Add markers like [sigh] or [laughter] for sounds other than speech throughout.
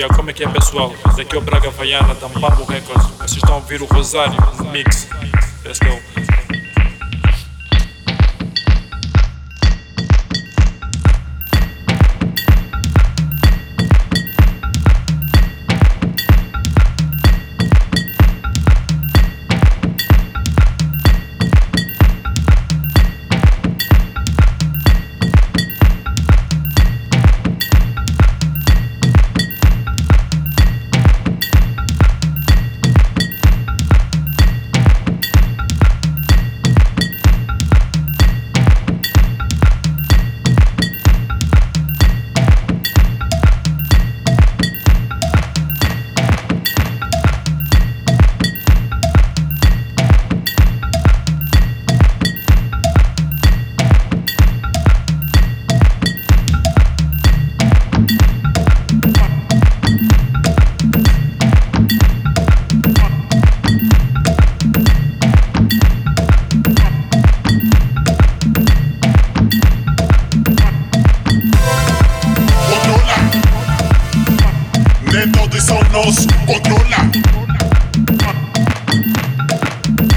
Yeah, como é que é pessoal? Daqui é o Braga Vaiana, da Mambo Records. Vocês estão a ouvir o Rosário Mix. Let's go. controla.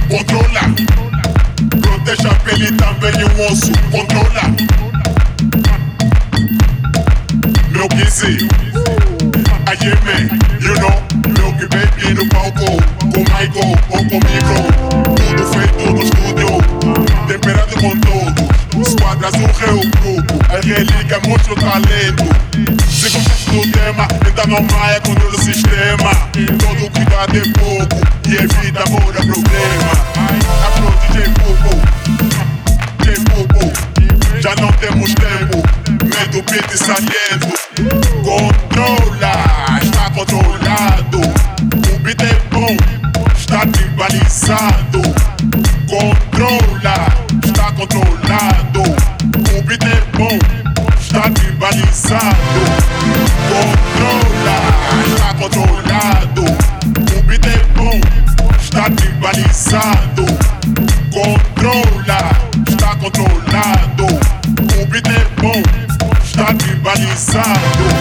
Controla. Proteja a pele também e o osso. Controla. Meu Kizzy. I am you know. Meu que baby no palco. Com Michael ou comigo. Tudo feito no estúdio. Temperado com todo. Esquadras o reu grupo. É a religa, muito talento. Se gostas do tema, entra no maia com sistema. Todo cuidado é pouco. E é Salve!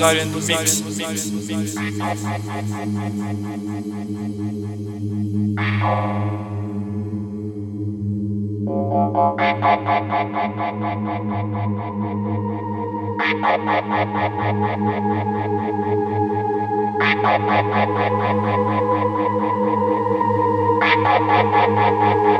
Rosarian Mix. Let's [laughs]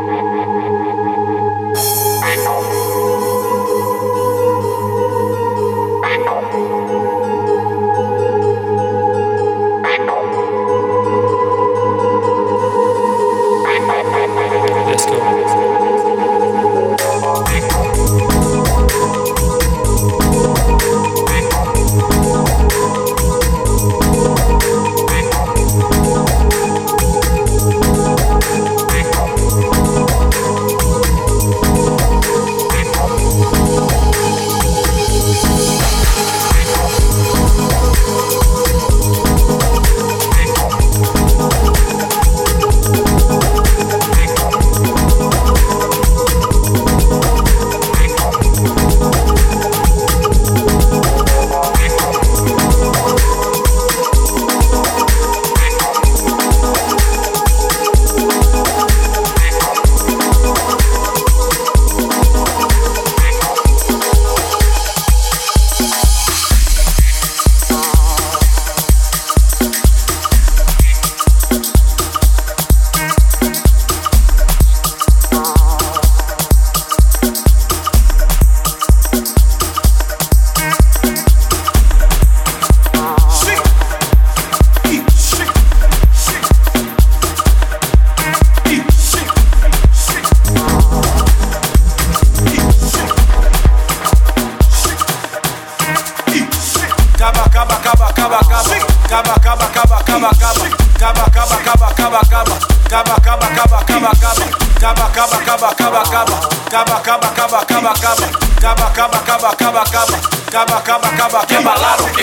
Quer balar o quê?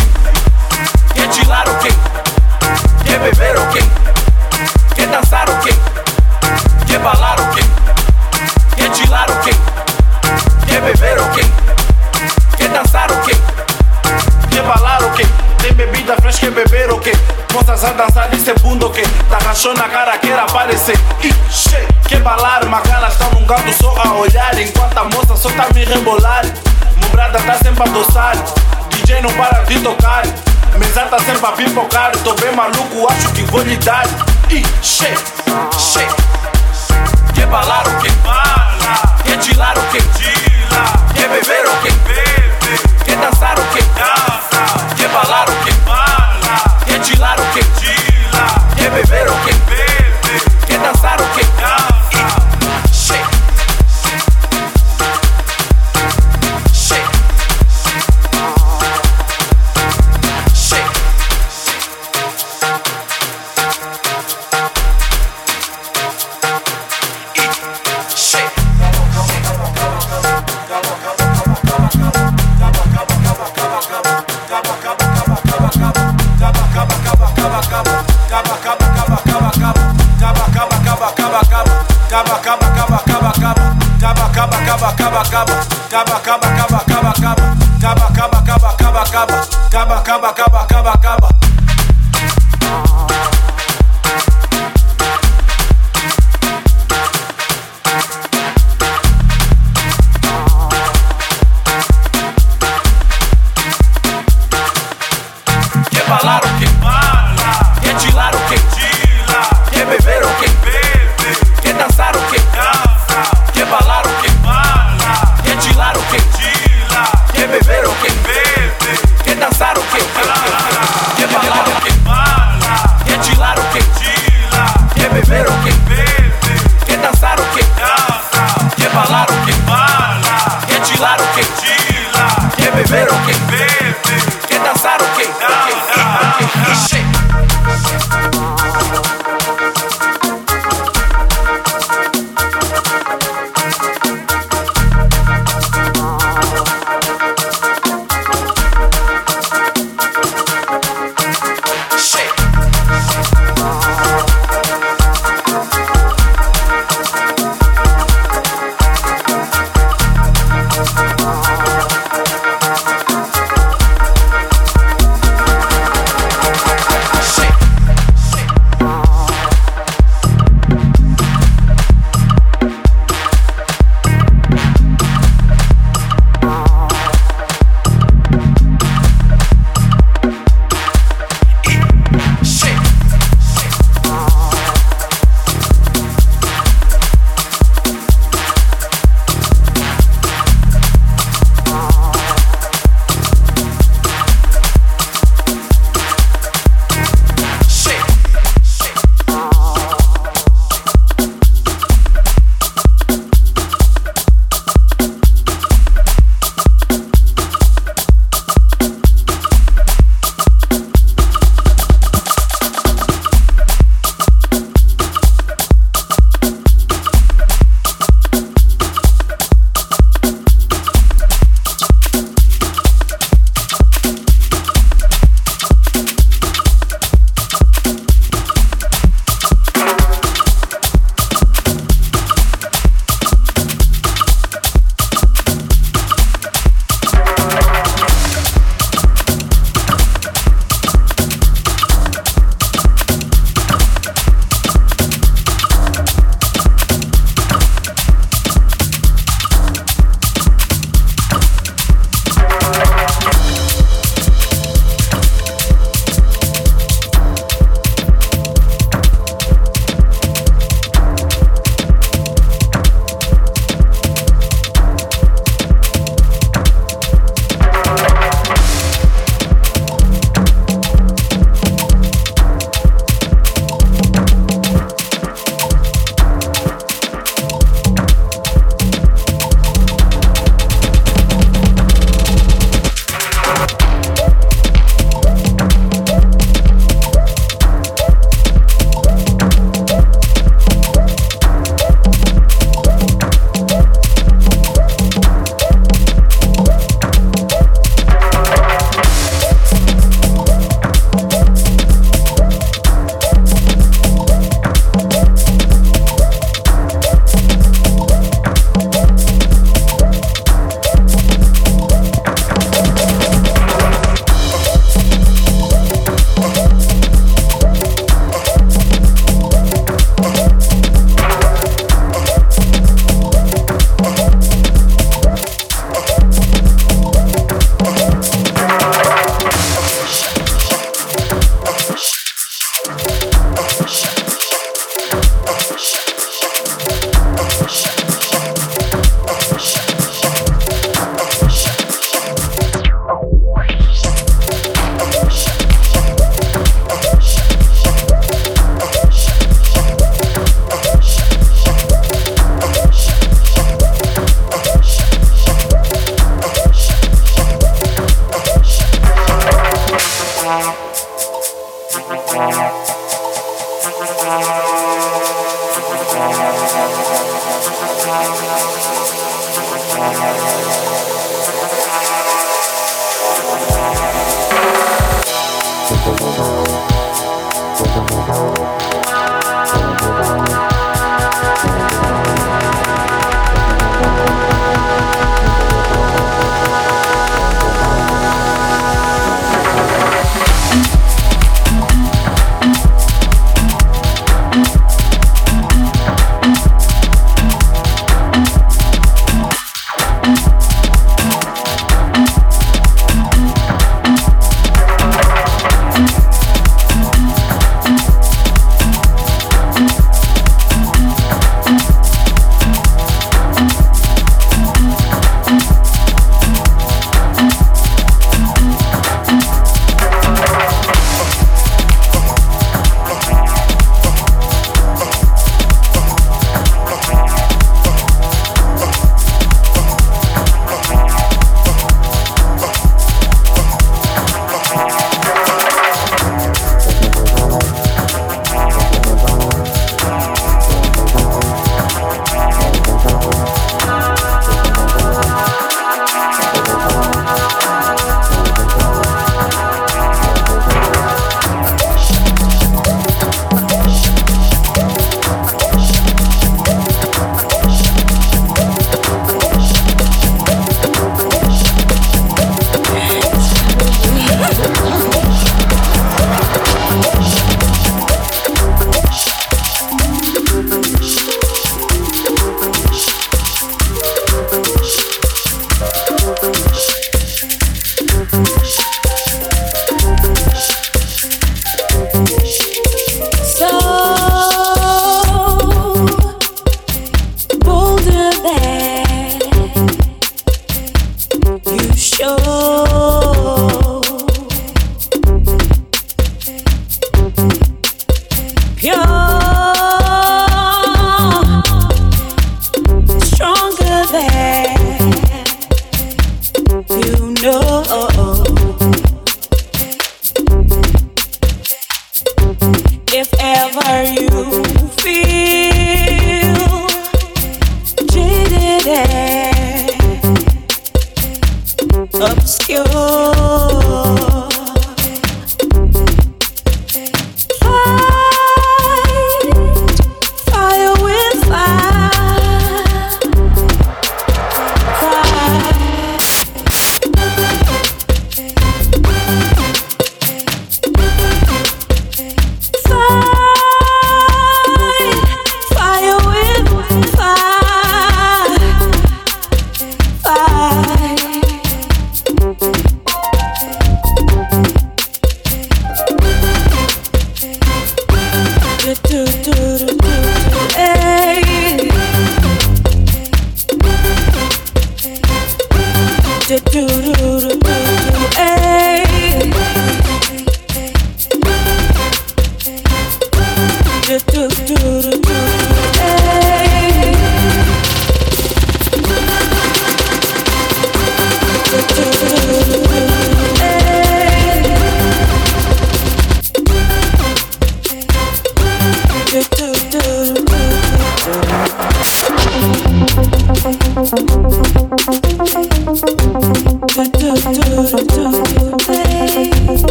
Quer tirar o quê? Quer beber o quê? Quer dançar o quê? Quer balar o quê? Quer tirar o quê? Quer beber o quê? Quer bebida fresca, quer beber o quê? Moças a dançar e bunda o quê? Tá rachou na cara, quer aparecer Ixi, Quer balar, mas cara tá num canto só a olhar Enquanto a moça só tá me rebolar Mobrada tá sempre a doçar DJ não para de tocar Mesa tá sempre a pipocar Tô bem maluco, acho que vou lhe dar Ixi. Quer balar o quê? Bala. Quer tirar o quê? Tila. Quer beber o quê? Bebe. Quer dançar o quê? Dança. Tirar o quê? Tila. Quer beber o quê?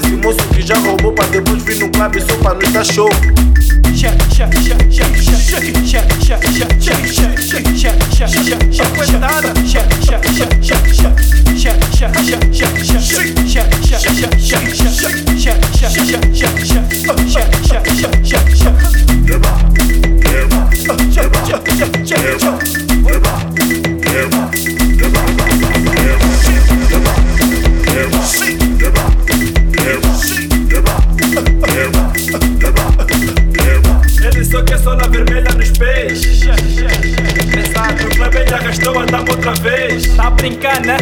desse moço que já roubou pra depois vir no club só pra nos dar show. Yeah. brincar, né?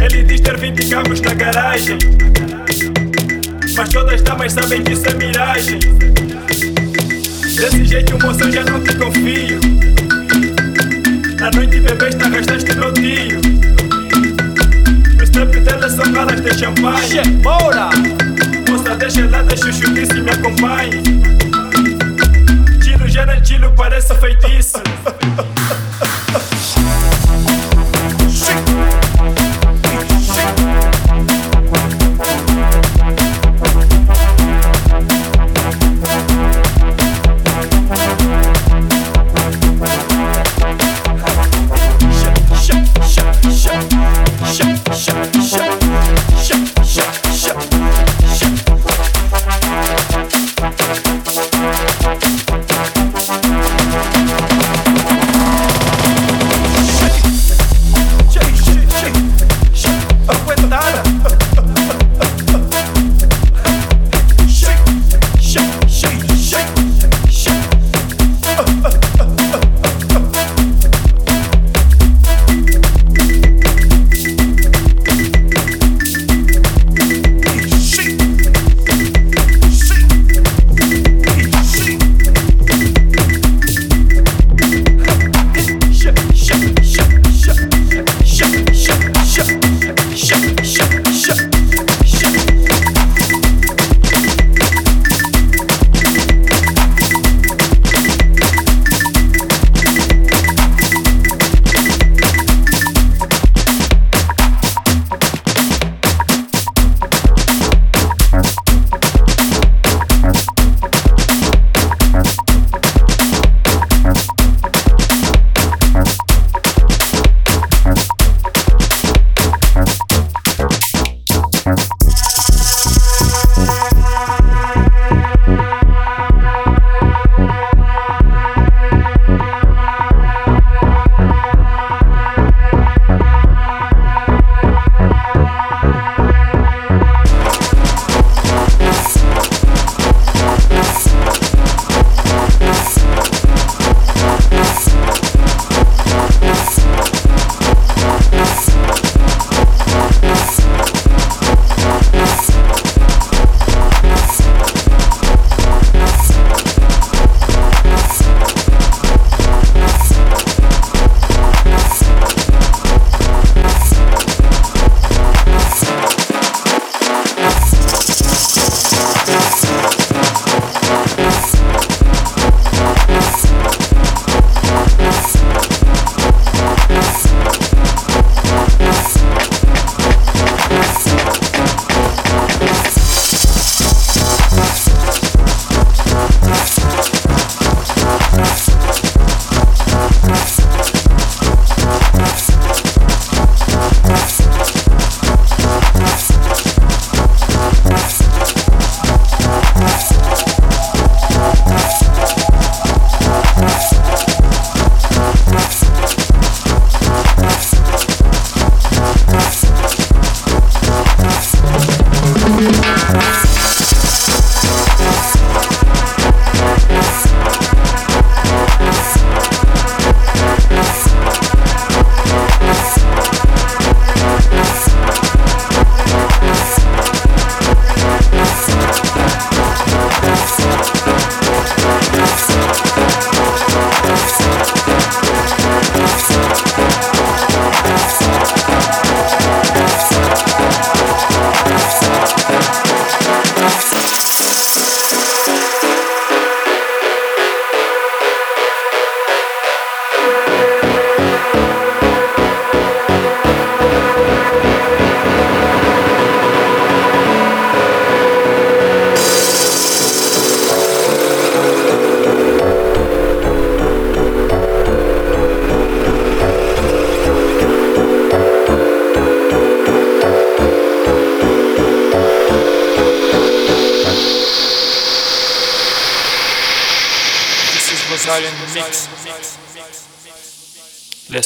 Ele diz ter 20 carros na garagem. Mas todas as damas sabem que isso é miragem. Desse jeito, moça, eu já não te confio. Na noite, bebê, está gastaste meu tio. No strap dela são balas de champanhe. Bora! Moça, deixa lá, deixa o chutice e me acompanhe. Tiro, gera, tiro, parece feitiço.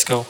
Go.